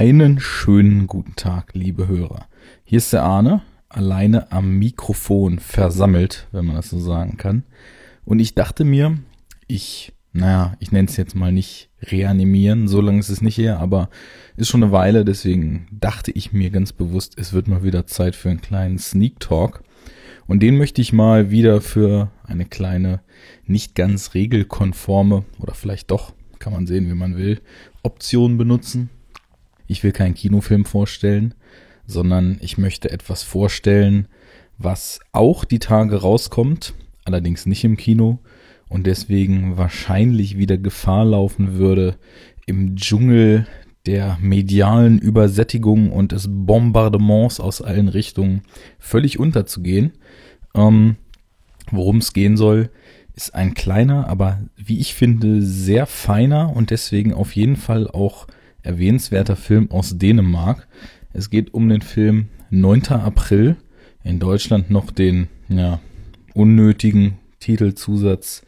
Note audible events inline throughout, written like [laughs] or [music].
Einen schönen guten Tag, liebe Hörer. Hier ist der Arne, alleine am Mikrofon versammelt, wenn man das so sagen kann. Und ich dachte mir, ich, naja, ich nenne es jetzt mal nicht reanimieren, so lange ist es nicht her, aber ist schon eine Weile, deswegen dachte ich mir ganz bewusst, es wird mal wieder Zeit für einen kleinen Sneak Talk. Und den möchte ich mal wieder für eine kleine, nicht ganz regelkonforme oder vielleicht doch, kann man sehen, wie man will, Option benutzen. Ich will keinen Kinofilm vorstellen, sondern ich möchte etwas vorstellen, was auch die Tage rauskommt, allerdings nicht im Kino und deswegen wahrscheinlich wieder Gefahr laufen würde, im Dschungel der medialen Übersättigung und des Bombardements aus allen Richtungen völlig unterzugehen. Ähm, Worum es gehen soll, ist ein kleiner, aber wie ich finde, sehr feiner und deswegen auf jeden Fall auch erwähnenswerter Film aus Dänemark. Es geht um den Film 9. April. In Deutschland noch den ja, unnötigen Titelzusatz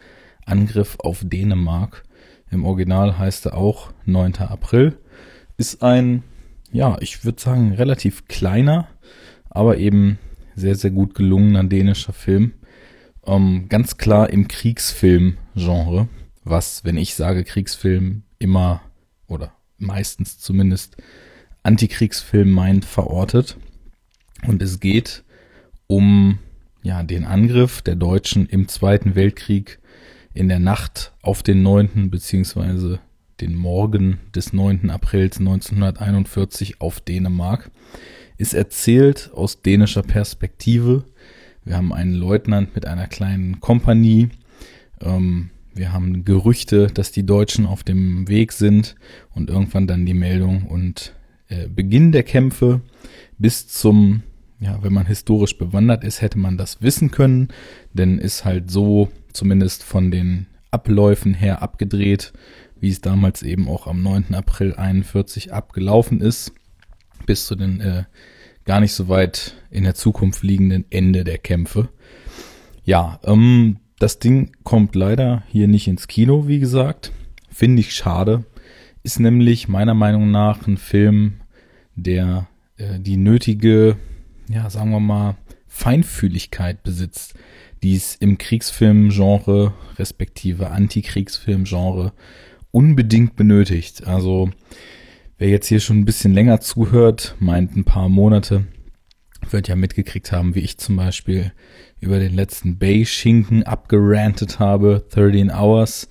Angriff auf Dänemark. Im Original heißt er auch 9. April. Ist ein, ja, ich würde sagen, relativ kleiner, aber eben sehr, sehr gut gelungener dänischer Film. Ähm, ganz klar im Kriegsfilm-Genre, was, wenn ich sage Kriegsfilm, immer oder meistens zumindest Antikriegsfilm meint, verortet. Und es geht um ja, den Angriff der Deutschen im Zweiten Weltkrieg in der Nacht auf den 9. beziehungsweise den Morgen des 9. Aprils 1941 auf Dänemark, ist erzählt aus dänischer Perspektive. Wir haben einen Leutnant mit einer kleinen Kompanie. Ähm, wir haben Gerüchte, dass die Deutschen auf dem Weg sind und irgendwann dann die Meldung und äh, Beginn der Kämpfe bis zum, ja, wenn man historisch bewandert ist, hätte man das wissen können, denn ist halt so zumindest von den Abläufen her abgedreht, wie es damals eben auch am 9. April 41 abgelaufen ist, bis zu den äh, gar nicht so weit in der Zukunft liegenden Ende der Kämpfe. Ja, ähm, das Ding kommt leider hier nicht ins Kino, wie gesagt. Finde ich schade. Ist nämlich meiner Meinung nach ein Film, der äh, die nötige, ja, sagen wir mal, Feinfühligkeit besitzt, die es im Kriegsfilmgenre, respektive Antikriegsfilmgenre, unbedingt benötigt. Also, wer jetzt hier schon ein bisschen länger zuhört, meint ein paar Monate, wird ja mitgekriegt haben, wie ich zum Beispiel über den letzten Bay-Schinken abgerantet habe, 13 Hours,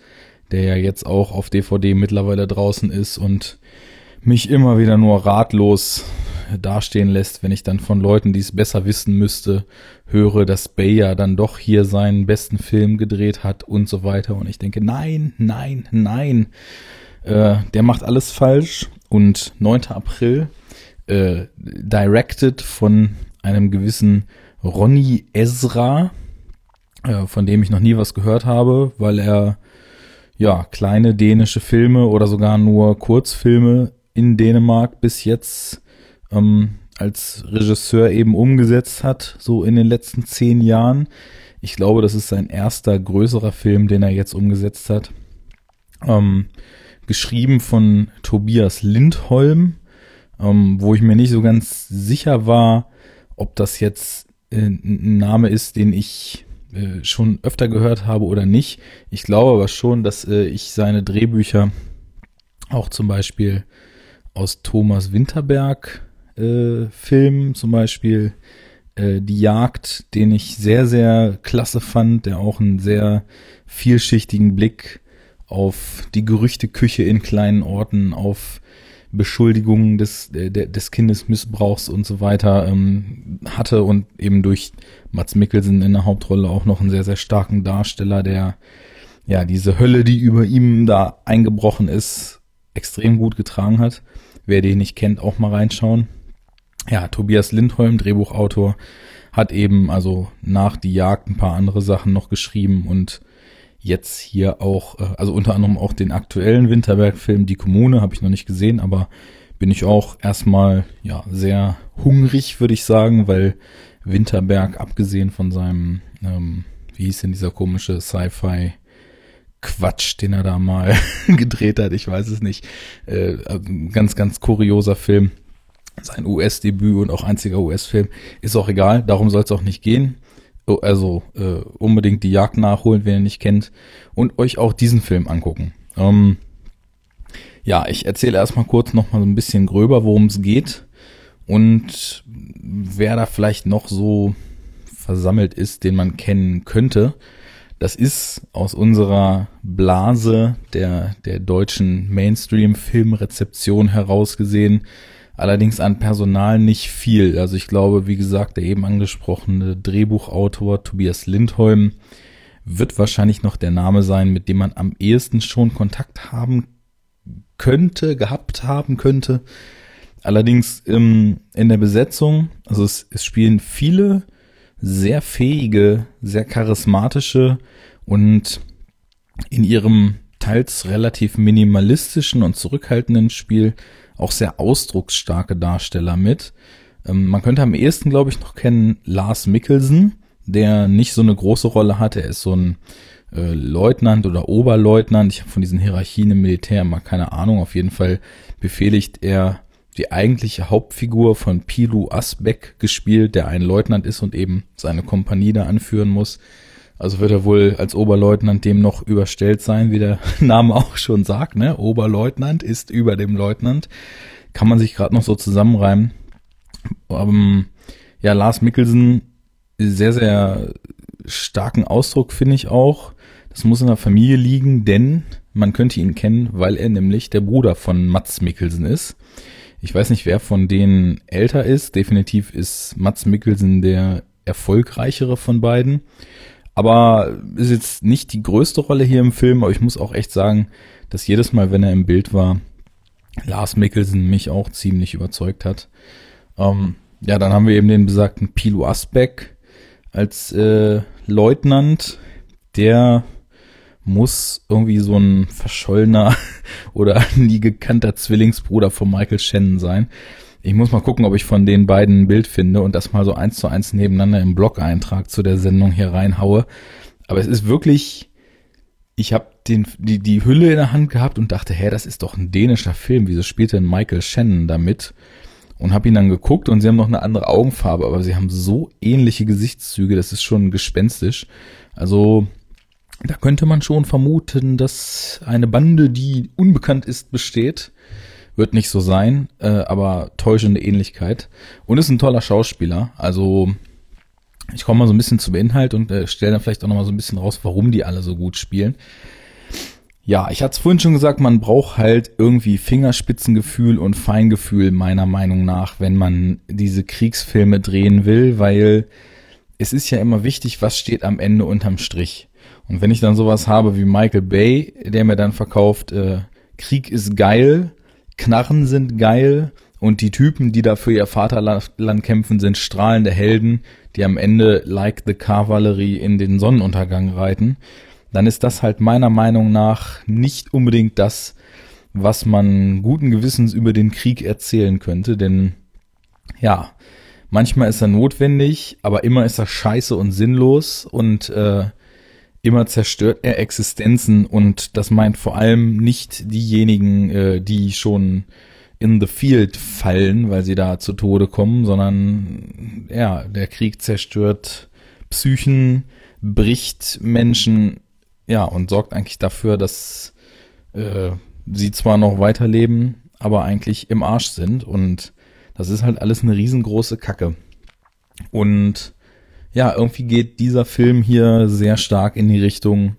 der ja jetzt auch auf DVD mittlerweile draußen ist und mich immer wieder nur ratlos dastehen lässt, wenn ich dann von Leuten, die es besser wissen müsste, höre, dass Bay ja dann doch hier seinen besten Film gedreht hat und so weiter. Und ich denke, nein, nein, nein. Äh, der macht alles falsch. Und 9. April, äh, directed von einem gewissen Ronny Ezra, äh, von dem ich noch nie was gehört habe, weil er ja kleine dänische Filme oder sogar nur Kurzfilme in Dänemark bis jetzt ähm, als Regisseur eben umgesetzt hat, so in den letzten zehn Jahren. Ich glaube, das ist sein erster größerer Film, den er jetzt umgesetzt hat. Ähm, geschrieben von Tobias Lindholm, ähm, wo ich mir nicht so ganz sicher war, ob das jetzt äh, ein Name ist, den ich äh, schon öfter gehört habe oder nicht. Ich glaube aber schon, dass äh, ich seine Drehbücher auch zum Beispiel aus Thomas Winterberg äh, Filmen, zum Beispiel äh, Die Jagd, den ich sehr, sehr klasse fand, der auch einen sehr vielschichtigen Blick auf die Gerüchteküche in kleinen Orten, auf Beschuldigungen des, des Kindesmissbrauchs und so weiter ähm, hatte und eben durch Mats Mikkelsen in der Hauptrolle auch noch einen sehr, sehr starken Darsteller, der ja diese Hölle, die über ihm da eingebrochen ist, extrem gut getragen hat. Wer den nicht kennt, auch mal reinschauen. Ja, Tobias Lindholm, Drehbuchautor, hat eben also nach die Jagd ein paar andere Sachen noch geschrieben und jetzt hier auch, äh, also unter anderem auch den aktuellen Winterberg-Film Die Kommune, habe ich noch nicht gesehen, aber bin ich auch erstmal ja sehr hungrig, würde ich sagen, weil Winterberg, abgesehen von seinem, ähm, wie hieß denn dieser komische Sci-Fi Quatsch, den er da mal [laughs] gedreht hat. Ich weiß es nicht. Äh, ganz, ganz kurioser Film. Sein US-Debüt und auch einziger US-Film. Ist auch egal, darum soll es auch nicht gehen. Oh, also äh, unbedingt die Jagd nachholen, wenn ihr nicht kennt. Und euch auch diesen Film angucken. Ähm, ja, ich erzähle erstmal kurz nochmal so ein bisschen gröber, worum es geht. Und wer da vielleicht noch so versammelt ist, den man kennen könnte. Das ist aus unserer Blase der, der deutschen Mainstream-Filmrezeption herausgesehen. Allerdings an Personal nicht viel. Also ich glaube, wie gesagt, der eben angesprochene Drehbuchautor Tobias Lindholm wird wahrscheinlich noch der Name sein, mit dem man am ehesten schon Kontakt haben könnte, gehabt haben könnte. Allerdings ähm, in der Besetzung, also es, es spielen viele sehr fähige, sehr charismatische und in ihrem teils relativ minimalistischen und zurückhaltenden Spiel auch sehr ausdrucksstarke Darsteller mit. Ähm, man könnte am ehesten, glaube ich, noch kennen Lars Mikkelsen, der nicht so eine große Rolle hat. Er ist so ein äh, Leutnant oder Oberleutnant. Ich habe von diesen Hierarchien im Militär mal keine Ahnung. Auf jeden Fall befehligt er die eigentliche Hauptfigur von Pilu Asbeck gespielt, der ein Leutnant ist und eben seine Kompanie da anführen muss. Also wird er wohl als Oberleutnant dem noch überstellt sein, wie der [laughs] Name auch schon sagt, ne? Oberleutnant ist über dem Leutnant. Kann man sich gerade noch so zusammenreimen. Ähm, ja, Lars Mikkelsen, sehr, sehr starken Ausdruck finde ich auch. Das muss in der Familie liegen, denn man könnte ihn kennen, weil er nämlich der Bruder von Mats Mikkelsen ist. Ich weiß nicht, wer von denen älter ist. Definitiv ist Mats Mikkelsen der erfolgreichere von beiden. Aber ist jetzt nicht die größte Rolle hier im Film, aber ich muss auch echt sagen, dass jedes Mal, wenn er im Bild war, Lars Mikkelsen mich auch ziemlich überzeugt hat. Ähm, ja, dann haben wir eben den besagten Pilo Asbeck als äh, Leutnant, der muss irgendwie so ein verschollener [laughs] oder nie gekannter Zwillingsbruder von Michael Shannon sein. Ich muss mal gucken, ob ich von den beiden ein Bild finde und das mal so eins zu eins nebeneinander im Blog-Eintrag zu der Sendung hier reinhaue. Aber es ist wirklich, ich habe die die Hülle in der Hand gehabt und dachte, hä, das ist doch ein dänischer Film. Wieso spielt denn Michael Shannon damit? Und habe ihn dann geguckt und sie haben noch eine andere Augenfarbe, aber sie haben so ähnliche Gesichtszüge, das ist schon gespenstisch. Also da könnte man schon vermuten, dass eine Bande, die unbekannt ist, besteht. Wird nicht so sein, äh, aber täuschende Ähnlichkeit. Und ist ein toller Schauspieler. Also ich komme mal so ein bisschen zum Inhalt und äh, stelle dann vielleicht auch noch mal so ein bisschen raus, warum die alle so gut spielen. Ja, ich hatte es vorhin schon gesagt, man braucht halt irgendwie Fingerspitzengefühl und Feingefühl meiner Meinung nach, wenn man diese Kriegsfilme drehen will, weil es ist ja immer wichtig, was steht am Ende unterm Strich. Und wenn ich dann sowas habe wie Michael Bay, der mir dann verkauft, äh, Krieg ist geil, Knarren sind geil und die Typen, die da für ihr Vaterland kämpfen, sind strahlende Helden, die am Ende like the Kavallerie in den Sonnenuntergang reiten, dann ist das halt meiner Meinung nach nicht unbedingt das, was man guten Gewissens über den Krieg erzählen könnte, denn ja, manchmal ist er notwendig, aber immer ist er scheiße und sinnlos und äh, immer zerstört er Existenzen und das meint vor allem nicht diejenigen, äh, die schon in the field fallen, weil sie da zu Tode kommen, sondern ja, der Krieg zerstört Psychen, bricht Menschen, ja, und sorgt eigentlich dafür, dass äh, sie zwar noch weiterleben, aber eigentlich im Arsch sind und das ist halt alles eine riesengroße Kacke. Und ja, irgendwie geht dieser Film hier sehr stark in die Richtung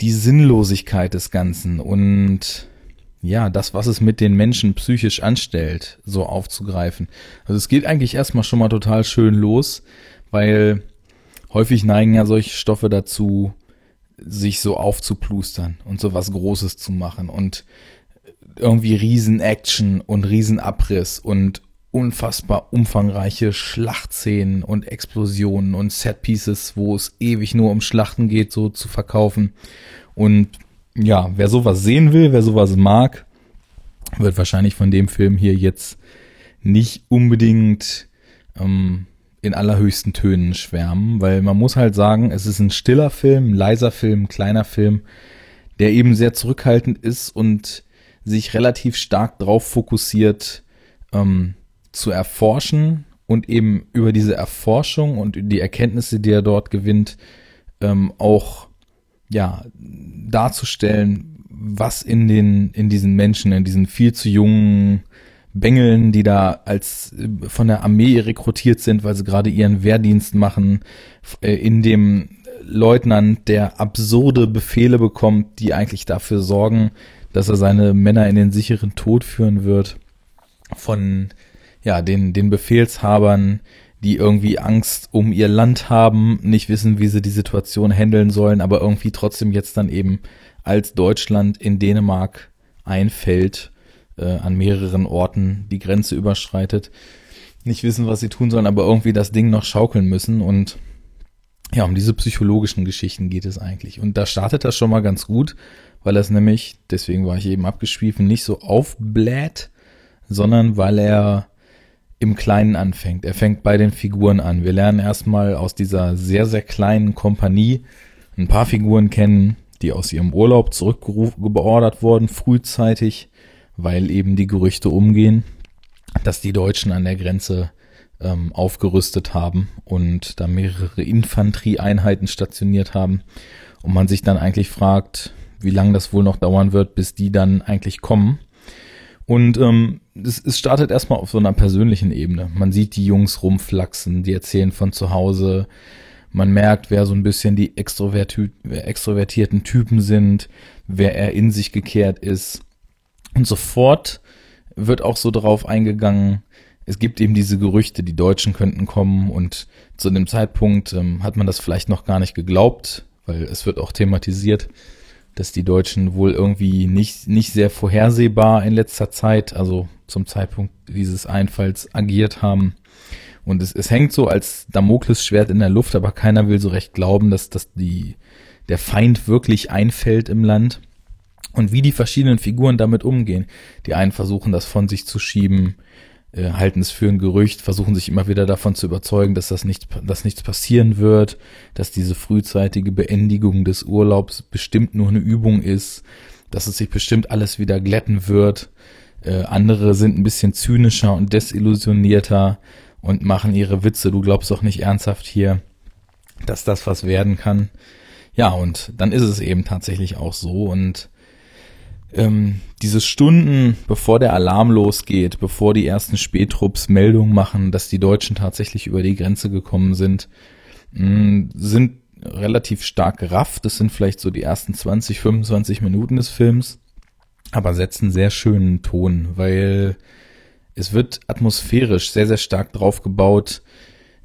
die Sinnlosigkeit des Ganzen und ja, das, was es mit den Menschen psychisch anstellt, so aufzugreifen. Also es geht eigentlich erstmal schon mal total schön los, weil häufig neigen ja solche Stoffe dazu, sich so aufzuplustern und so was Großes zu machen und irgendwie Riesen-Action und Riesen-Abriss und unfassbar umfangreiche Schlachtszenen und Explosionen und Setpieces, wo es ewig nur um Schlachten geht, so zu verkaufen. Und ja, wer sowas sehen will, wer sowas mag, wird wahrscheinlich von dem Film hier jetzt nicht unbedingt ähm, in allerhöchsten Tönen schwärmen, weil man muss halt sagen, es ist ein stiller Film, leiser Film, ein kleiner Film, der eben sehr zurückhaltend ist und sich relativ stark darauf fokussiert, ähm, zu erforschen und eben über diese Erforschung und die Erkenntnisse, die er dort gewinnt, ähm, auch ja darzustellen, was in den in diesen Menschen, in diesen viel zu jungen Bengeln, die da als äh, von der Armee rekrutiert sind, weil sie gerade ihren Wehrdienst machen, äh, in dem Leutnant, der absurde Befehle bekommt, die eigentlich dafür sorgen, dass er seine Männer in den sicheren Tod führen wird, von ja, den, den Befehlshabern, die irgendwie Angst um ihr Land haben, nicht wissen, wie sie die Situation handeln sollen, aber irgendwie trotzdem jetzt dann eben als Deutschland in Dänemark einfällt, äh, an mehreren Orten die Grenze überschreitet, nicht wissen, was sie tun sollen, aber irgendwie das Ding noch schaukeln müssen und ja, um diese psychologischen Geschichten geht es eigentlich. Und da startet das schon mal ganz gut, weil es nämlich, deswegen war ich eben abgeschwiefen, nicht so aufbläht, sondern weil er im Kleinen anfängt. Er fängt bei den Figuren an. Wir lernen erstmal aus dieser sehr, sehr kleinen Kompanie ein paar Figuren kennen, die aus ihrem Urlaub zurückgeordert wurden, frühzeitig, weil eben die Gerüchte umgehen, dass die Deutschen an der Grenze ähm, aufgerüstet haben und da mehrere Infanterieeinheiten stationiert haben und man sich dann eigentlich fragt, wie lange das wohl noch dauern wird, bis die dann eigentlich kommen. Und ähm, es, es startet erstmal auf so einer persönlichen Ebene. Man sieht die Jungs rumflachsen, die erzählen von zu Hause. Man merkt, wer so ein bisschen die extroverti extrovertierten Typen sind, wer er in sich gekehrt ist. Und sofort wird auch so darauf eingegangen, es gibt eben diese Gerüchte, die Deutschen könnten kommen und zu dem Zeitpunkt ähm, hat man das vielleicht noch gar nicht geglaubt, weil es wird auch thematisiert, dass die Deutschen wohl irgendwie nicht, nicht sehr vorhersehbar in letzter Zeit, also zum Zeitpunkt dieses Einfalls agiert haben. Und es, es hängt so als Damoklesschwert in der Luft, aber keiner will so recht glauben, dass, dass die, der Feind wirklich einfällt im Land. Und wie die verschiedenen Figuren damit umgehen. Die einen versuchen das von sich zu schieben, äh, halten es für ein Gerücht, versuchen sich immer wieder davon zu überzeugen, dass das nicht, dass nichts passieren wird, dass diese frühzeitige Beendigung des Urlaubs bestimmt nur eine Übung ist, dass es sich bestimmt alles wieder glätten wird. Äh, andere sind ein bisschen zynischer und desillusionierter und machen ihre Witze. Du glaubst doch nicht ernsthaft hier, dass das was werden kann. Ja, und dann ist es eben tatsächlich auch so und ähm, diese Stunden, bevor der Alarm losgeht, bevor die ersten Spätrupps Meldungen machen, dass die Deutschen tatsächlich über die Grenze gekommen sind, mh, mm, sind relativ stark gerafft. Das sind vielleicht so die ersten 20, 25 Minuten des Films, aber setzen sehr schönen Ton, weil es wird atmosphärisch sehr, sehr stark drauf gebaut,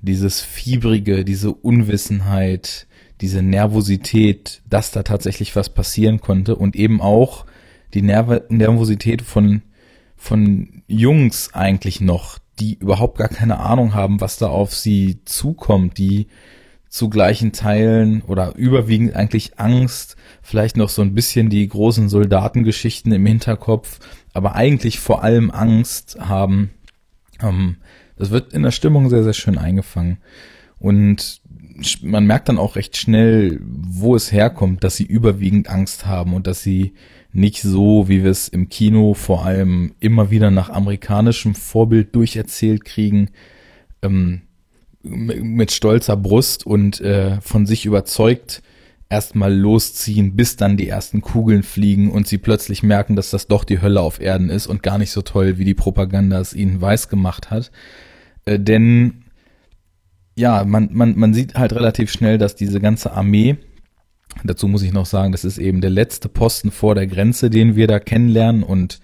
dieses Fiebrige, diese Unwissenheit, diese Nervosität, dass da tatsächlich was passieren konnte und eben auch die Nerv Nervosität von, von Jungs eigentlich noch, die überhaupt gar keine Ahnung haben, was da auf sie zukommt, die zu gleichen Teilen oder überwiegend eigentlich Angst, vielleicht noch so ein bisschen die großen Soldatengeschichten im Hinterkopf, aber eigentlich vor allem Angst haben. Ähm, das wird in der Stimmung sehr, sehr schön eingefangen. Und man merkt dann auch recht schnell, wo es herkommt, dass sie überwiegend Angst haben und dass sie nicht so, wie wir es im Kino vor allem immer wieder nach amerikanischem Vorbild durcherzählt kriegen, ähm, mit stolzer Brust und äh, von sich überzeugt erstmal losziehen, bis dann die ersten Kugeln fliegen und sie plötzlich merken, dass das doch die Hölle auf Erden ist und gar nicht so toll, wie die Propaganda es ihnen weiß gemacht hat. Äh, denn ja, man, man, man sieht halt relativ schnell, dass diese ganze Armee, Dazu muss ich noch sagen, das ist eben der letzte Posten vor der Grenze, den wir da kennenlernen und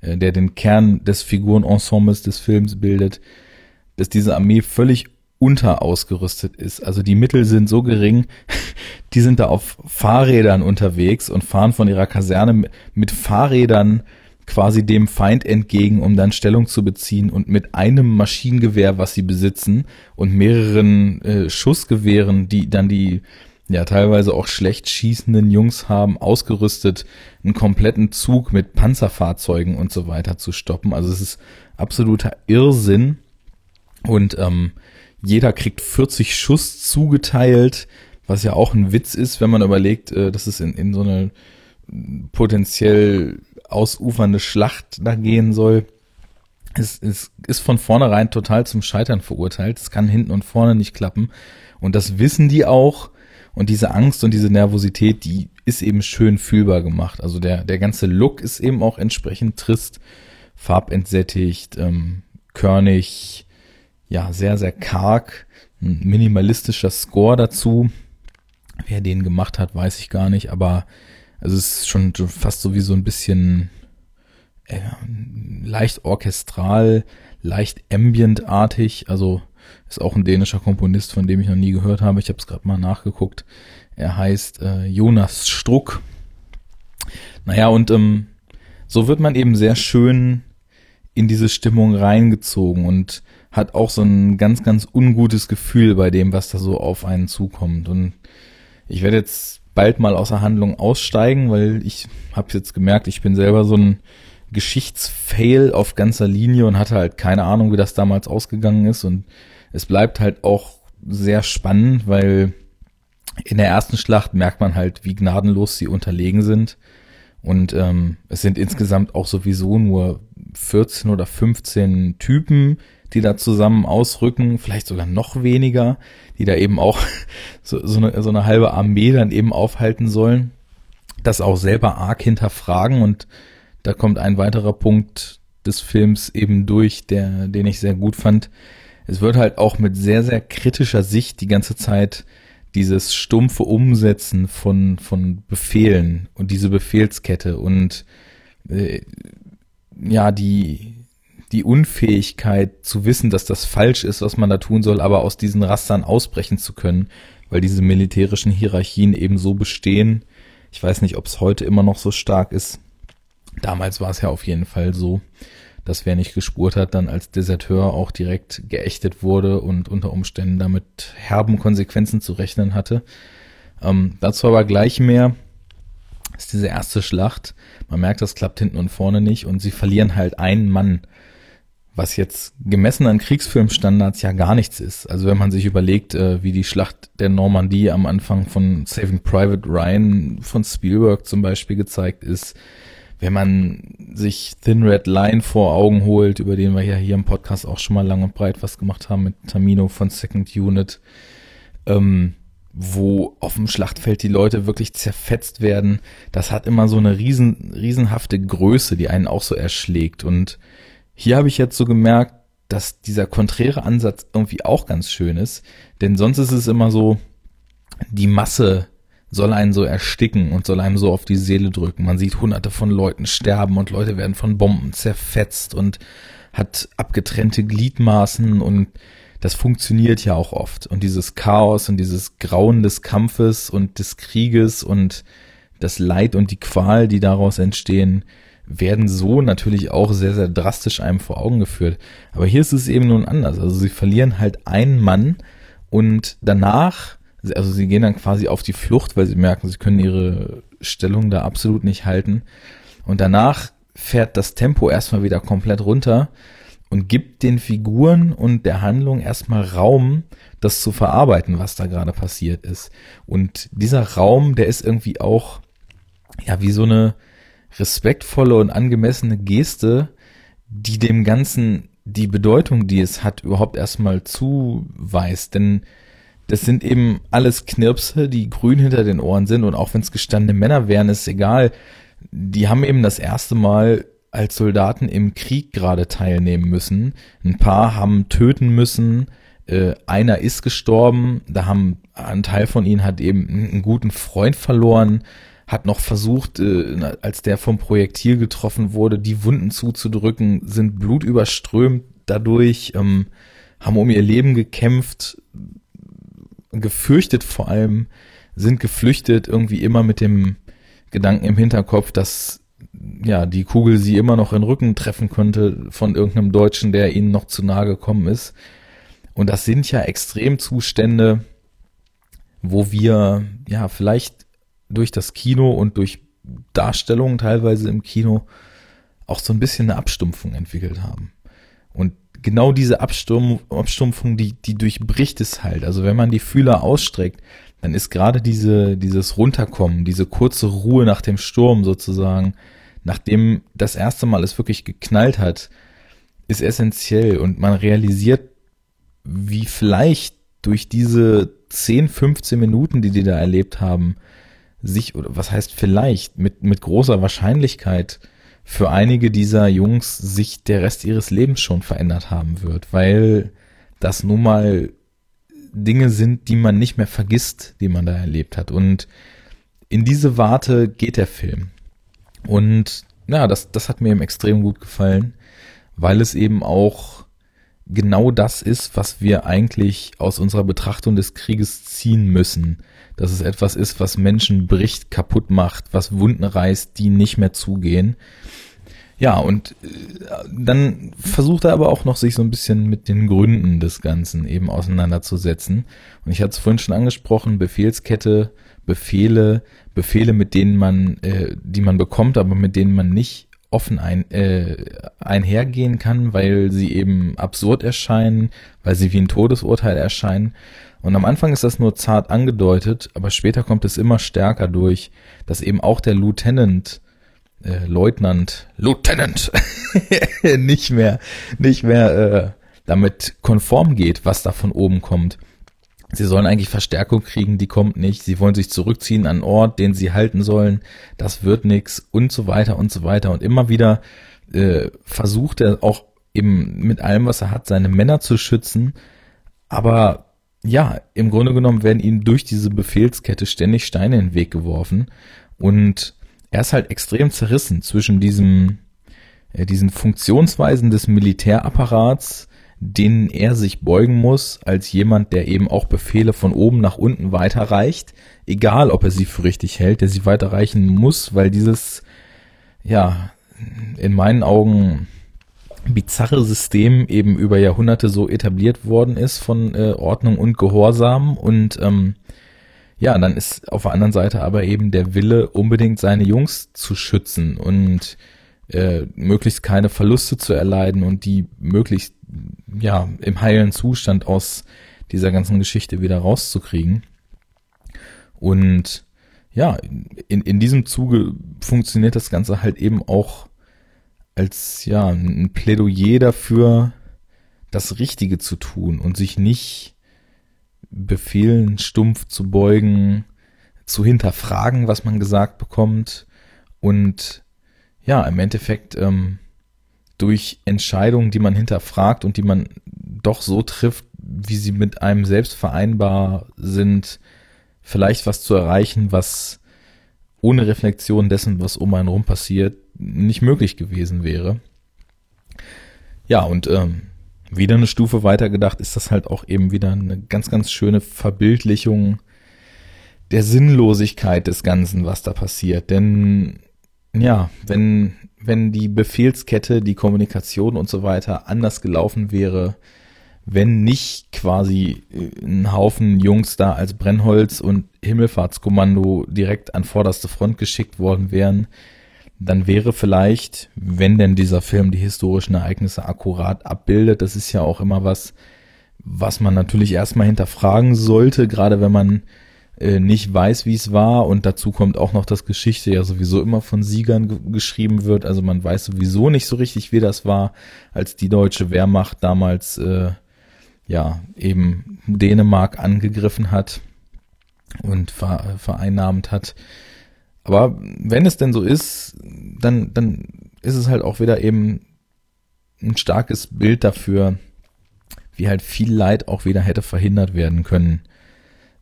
äh, der den Kern des Figurenensembles des Films bildet, dass diese Armee völlig unterausgerüstet ist. Also die Mittel sind so gering, [laughs] die sind da auf Fahrrädern unterwegs und fahren von ihrer Kaserne mit Fahrrädern quasi dem Feind entgegen, um dann Stellung zu beziehen und mit einem Maschinengewehr, was sie besitzen und mehreren äh, Schussgewehren, die dann die ja teilweise auch schlecht schießenden Jungs haben, ausgerüstet, einen kompletten Zug mit Panzerfahrzeugen und so weiter zu stoppen. Also es ist absoluter Irrsinn. Und ähm, jeder kriegt 40 Schuss zugeteilt, was ja auch ein Witz ist, wenn man überlegt, äh, dass es in, in so eine potenziell ausufernde Schlacht da gehen soll. Es, es ist von vornherein total zum Scheitern verurteilt. Es kann hinten und vorne nicht klappen. Und das wissen die auch. Und diese Angst und diese Nervosität, die ist eben schön fühlbar gemacht. Also der, der ganze Look ist eben auch entsprechend trist, farbentsättigt, ähm, körnig, ja, sehr, sehr karg. Ein minimalistischer Score dazu. Wer den gemacht hat, weiß ich gar nicht, aber es ist schon fast so wie so ein bisschen äh, leicht orchestral, leicht ambientartig. Also ist auch ein dänischer Komponist, von dem ich noch nie gehört habe. Ich habe es gerade mal nachgeguckt. Er heißt äh, Jonas Struck. Naja, und ähm, so wird man eben sehr schön in diese Stimmung reingezogen und hat auch so ein ganz, ganz ungutes Gefühl bei dem, was da so auf einen zukommt. Und ich werde jetzt bald mal aus der Handlung aussteigen, weil ich habe jetzt gemerkt, ich bin selber so ein Geschichtsfail auf ganzer Linie und hatte halt keine Ahnung, wie das damals ausgegangen ist. Und es bleibt halt auch sehr spannend, weil in der ersten Schlacht merkt man halt, wie gnadenlos sie unterlegen sind. Und ähm, es sind insgesamt auch sowieso nur 14 oder 15 Typen, die da zusammen ausrücken, vielleicht sogar noch weniger, die da eben auch [laughs] so, so, eine, so eine halbe Armee dann eben aufhalten sollen. Das auch selber arg hinterfragen und da kommt ein weiterer Punkt des Films eben durch, der, den ich sehr gut fand. Es wird halt auch mit sehr, sehr kritischer Sicht die ganze Zeit dieses stumpfe Umsetzen von, von Befehlen und diese Befehlskette und äh, ja, die, die Unfähigkeit zu wissen, dass das falsch ist, was man da tun soll, aber aus diesen Rastern ausbrechen zu können, weil diese militärischen Hierarchien eben so bestehen. Ich weiß nicht, ob es heute immer noch so stark ist. Damals war es ja auf jeden Fall so, dass wer nicht gespurt hat, dann als Deserteur auch direkt geächtet wurde und unter Umständen damit herben Konsequenzen zu rechnen hatte. Ähm, dazu aber gleich mehr ist diese erste Schlacht. Man merkt, das klappt hinten und vorne nicht und sie verlieren halt einen Mann, was jetzt gemessen an Kriegsfilmstandards ja gar nichts ist. Also wenn man sich überlegt, äh, wie die Schlacht der Normandie am Anfang von Saving Private Ryan von Spielberg zum Beispiel gezeigt ist, wenn man sich Thin Red Line vor Augen holt, über den wir ja hier im Podcast auch schon mal lang und breit was gemacht haben mit Tamino von Second Unit, ähm, wo auf dem Schlachtfeld die Leute wirklich zerfetzt werden, das hat immer so eine riesen, riesenhafte Größe, die einen auch so erschlägt. Und hier habe ich jetzt so gemerkt, dass dieser konträre Ansatz irgendwie auch ganz schön ist, denn sonst ist es immer so, die Masse soll einen so ersticken und soll einem so auf die Seele drücken. Man sieht hunderte von Leuten sterben und Leute werden von Bomben zerfetzt und hat abgetrennte Gliedmaßen und das funktioniert ja auch oft. Und dieses Chaos und dieses Grauen des Kampfes und des Krieges und das Leid und die Qual, die daraus entstehen, werden so natürlich auch sehr, sehr drastisch einem vor Augen geführt. Aber hier ist es eben nun anders. Also sie verlieren halt einen Mann und danach also sie gehen dann quasi auf die Flucht, weil sie merken, sie können ihre Stellung da absolut nicht halten. Und danach fährt das Tempo erstmal wieder komplett runter und gibt den Figuren und der Handlung erstmal Raum, das zu verarbeiten, was da gerade passiert ist. Und dieser Raum, der ist irgendwie auch, ja, wie so eine respektvolle und angemessene Geste, die dem Ganzen die Bedeutung, die es hat, überhaupt erstmal zuweist. Denn das sind eben alles Knirpse, die grün hinter den Ohren sind und auch wenn es gestandene Männer wären, ist egal. Die haben eben das erste Mal als Soldaten im Krieg gerade teilnehmen müssen. Ein paar haben töten müssen, äh, einer ist gestorben, da haben ein Teil von ihnen hat eben einen guten Freund verloren, hat noch versucht, äh, als der vom Projektil getroffen wurde, die Wunden zuzudrücken, sind blutüberströmt dadurch, ähm, haben um ihr Leben gekämpft, gefürchtet vor allem, sind geflüchtet irgendwie immer mit dem Gedanken im Hinterkopf, dass ja die Kugel sie immer noch in den Rücken treffen könnte von irgendeinem Deutschen, der ihnen noch zu nahe gekommen ist. Und das sind ja Extremzustände, wo wir ja vielleicht durch das Kino und durch Darstellungen teilweise im Kino auch so ein bisschen eine Abstumpfung entwickelt haben. Und genau diese Absturm, Abstumpfung, die, die durchbricht es halt. Also wenn man die Fühler ausstreckt, dann ist gerade diese, dieses Runterkommen, diese kurze Ruhe nach dem Sturm sozusagen, nachdem das erste Mal es wirklich geknallt hat, ist essentiell und man realisiert, wie vielleicht durch diese 10, 15 Minuten, die die da erlebt haben, sich, oder was heißt vielleicht, mit, mit großer Wahrscheinlichkeit für einige dieser Jungs sich der Rest ihres Lebens schon verändert haben wird, weil das nun mal Dinge sind, die man nicht mehr vergisst, die man da erlebt hat. Und in diese Warte geht der Film. Und ja, das, das hat mir eben extrem gut gefallen, weil es eben auch genau das ist, was wir eigentlich aus unserer Betrachtung des Krieges ziehen müssen. Dass es etwas ist, was Menschen bricht, kaputt macht, was Wunden reißt, die nicht mehr zugehen. Ja, und äh, dann versucht er aber auch noch sich so ein bisschen mit den Gründen des Ganzen eben auseinanderzusetzen. Und ich hatte es vorhin schon angesprochen, Befehlskette, Befehle, Befehle, mit denen man, äh, die man bekommt, aber mit denen man nicht offen ein, äh, einhergehen kann, weil sie eben absurd erscheinen, weil sie wie ein Todesurteil erscheinen. Und am Anfang ist das nur zart angedeutet, aber später kommt es immer stärker durch, dass eben auch der Lieutenant äh, Leutnant, Lieutenant [laughs] nicht mehr, nicht mehr äh, damit konform geht, was da von oben kommt. Sie sollen eigentlich Verstärkung kriegen, die kommt nicht. Sie wollen sich zurückziehen an einen Ort, den sie halten sollen. Das wird nix und so weiter und so weiter. Und immer wieder äh, versucht er auch eben mit allem, was er hat, seine Männer zu schützen. Aber ja, im Grunde genommen werden ihnen durch diese Befehlskette ständig Steine in den Weg geworfen. Und er ist halt extrem zerrissen zwischen diesem, äh, diesen Funktionsweisen des Militärapparats, denen er sich beugen muss, als jemand, der eben auch Befehle von oben nach unten weiterreicht, egal ob er sie für richtig hält, der sie weiterreichen muss, weil dieses, ja, in meinen Augen bizarre System eben über Jahrhunderte so etabliert worden ist von äh, Ordnung und Gehorsam und ähm, ja, dann ist auf der anderen Seite aber eben der Wille, unbedingt seine Jungs zu schützen und äh, möglichst keine Verluste zu erleiden und die möglichst ja im heilen Zustand aus dieser ganzen Geschichte wieder rauszukriegen. Und ja, in, in diesem Zuge funktioniert das Ganze halt eben auch als ja ein Plädoyer dafür, das Richtige zu tun und sich nicht Befehlen stumpf zu beugen, zu hinterfragen, was man gesagt bekommt und ja, im Endeffekt ähm, durch Entscheidungen, die man hinterfragt und die man doch so trifft, wie sie mit einem selbst vereinbar sind, vielleicht was zu erreichen, was ohne Reflexion dessen, was um einen rum passiert, nicht möglich gewesen wäre. Ja, und ähm, wieder eine Stufe weiter gedacht, ist das halt auch eben wieder eine ganz, ganz schöne Verbildlichung der Sinnlosigkeit des Ganzen, was da passiert. Denn ja, wenn, wenn die Befehlskette, die Kommunikation und so weiter anders gelaufen wäre, wenn nicht quasi äh, ein Haufen Jungs da als Brennholz und Himmelfahrtskommando direkt an vorderste Front geschickt worden wären, dann wäre vielleicht, wenn denn dieser Film die historischen Ereignisse akkurat abbildet, das ist ja auch immer was, was man natürlich erstmal hinterfragen sollte, gerade wenn man äh, nicht weiß, wie es war. Und dazu kommt auch noch, dass Geschichte ja sowieso immer von Siegern geschrieben wird, also man weiß sowieso nicht so richtig, wie das war, als die deutsche Wehrmacht damals äh, ja eben Dänemark angegriffen hat und vereinnahmt hat. Aber wenn es denn so ist, dann, dann ist es halt auch wieder eben ein starkes Bild dafür, wie halt viel Leid auch wieder hätte verhindert werden können,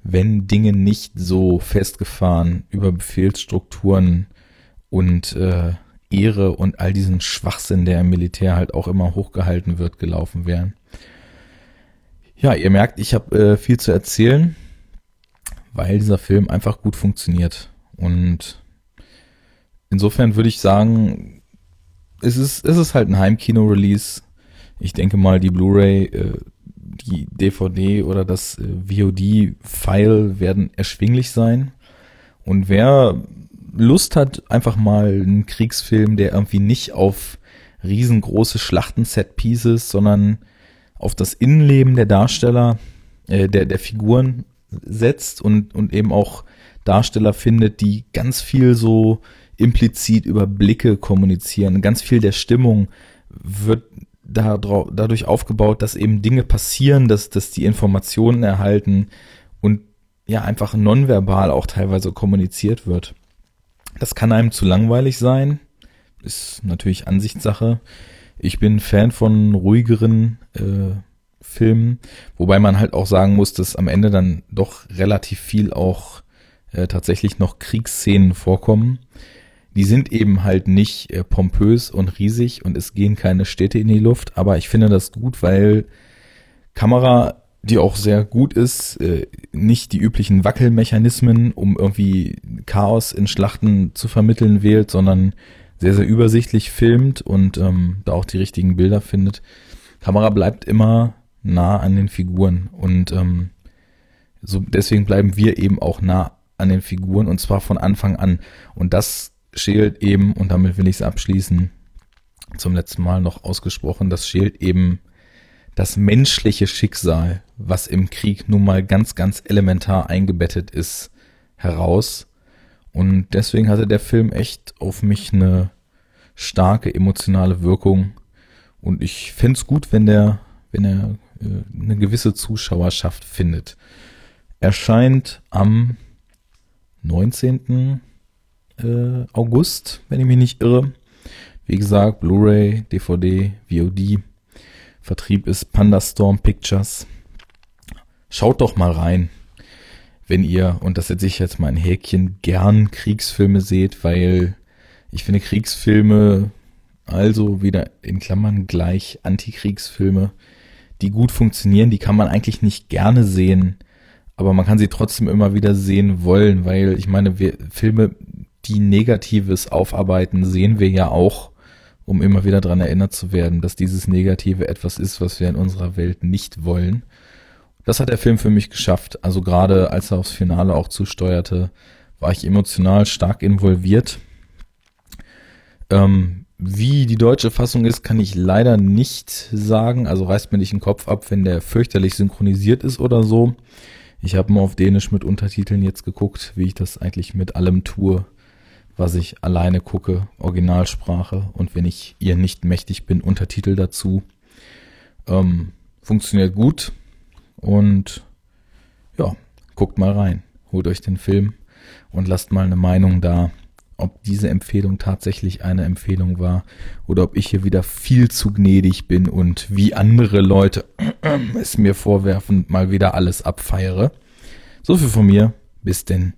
wenn Dinge nicht so festgefahren über Befehlsstrukturen und äh, Ehre und all diesen Schwachsinn, der im Militär halt auch immer hochgehalten wird, gelaufen wären. Ja, ihr merkt, ich habe äh, viel zu erzählen, weil dieser Film einfach gut funktioniert. Und insofern würde ich sagen, es ist, es ist halt ein Heimkino-Release. Ich denke mal, die Blu-ray, äh, die DVD oder das äh, VOD-File werden erschwinglich sein. Und wer Lust hat, einfach mal einen Kriegsfilm, der irgendwie nicht auf riesengroße Schlachten-Set-Pieces, sondern auf das Innenleben der Darsteller, äh, der, der Figuren setzt und, und eben auch Darsteller findet, die ganz viel so implizit über Blicke kommunizieren. Ganz viel der Stimmung wird dadurch aufgebaut, dass eben Dinge passieren, dass, dass die Informationen erhalten und ja einfach nonverbal auch teilweise kommuniziert wird. Das kann einem zu langweilig sein, ist natürlich Ansichtssache. Ich bin Fan von ruhigeren äh, Filmen, wobei man halt auch sagen muss, dass am Ende dann doch relativ viel auch äh, tatsächlich noch Kriegsszenen vorkommen. Die sind eben halt nicht äh, pompös und riesig und es gehen keine Städte in die Luft, aber ich finde das gut, weil Kamera, die auch sehr gut ist, äh, nicht die üblichen Wackelmechanismen, um irgendwie Chaos in Schlachten zu vermitteln wählt, sondern sehr, sehr übersichtlich filmt und ähm, da auch die richtigen Bilder findet. Kamera bleibt immer nah an den Figuren und ähm, so deswegen bleiben wir eben auch nah an den Figuren und zwar von Anfang an. Und das schält eben, und damit will ich es abschließen, zum letzten Mal noch ausgesprochen, das schält eben das menschliche Schicksal, was im Krieg nun mal ganz, ganz elementar eingebettet ist, heraus. Und deswegen hatte der Film echt auf mich eine starke emotionale Wirkung. Und ich fände es gut, wenn der, wenn er äh, eine gewisse Zuschauerschaft findet. Erscheint am 19. Äh, August, wenn ich mich nicht irre. Wie gesagt, Blu-ray, DVD, VOD. Vertrieb ist Pandastorm Pictures. Schaut doch mal rein, wenn ihr, und das setze ich jetzt mal ein Häkchen, gern Kriegsfilme seht, weil ich finde Kriegsfilme, also wieder in Klammern gleich Antikriegsfilme, die gut funktionieren, die kann man eigentlich nicht gerne sehen, aber man kann sie trotzdem immer wieder sehen wollen, weil ich meine, wir, Filme, die Negatives aufarbeiten, sehen wir ja auch, um immer wieder dran erinnert zu werden, dass dieses Negative etwas ist, was wir in unserer Welt nicht wollen. Das hat der Film für mich geschafft. Also gerade als er aufs Finale auch zusteuerte, war ich emotional stark involviert. Ähm, wie die deutsche Fassung ist, kann ich leider nicht sagen. Also reißt mir nicht den Kopf ab, wenn der fürchterlich synchronisiert ist oder so. Ich habe mal auf Dänisch mit Untertiteln jetzt geguckt, wie ich das eigentlich mit allem tue, was ich alleine gucke, Originalsprache und wenn ich ihr nicht mächtig bin, Untertitel dazu. Ähm, funktioniert gut und ja, guckt mal rein, holt euch den Film und lasst mal eine Meinung da, ob diese Empfehlung tatsächlich eine Empfehlung war oder ob ich hier wieder viel zu gnädig bin und wie andere Leute [clears throat] es mir vorwerfen, mal wieder alles abfeiere. So viel von mir. Bis denn.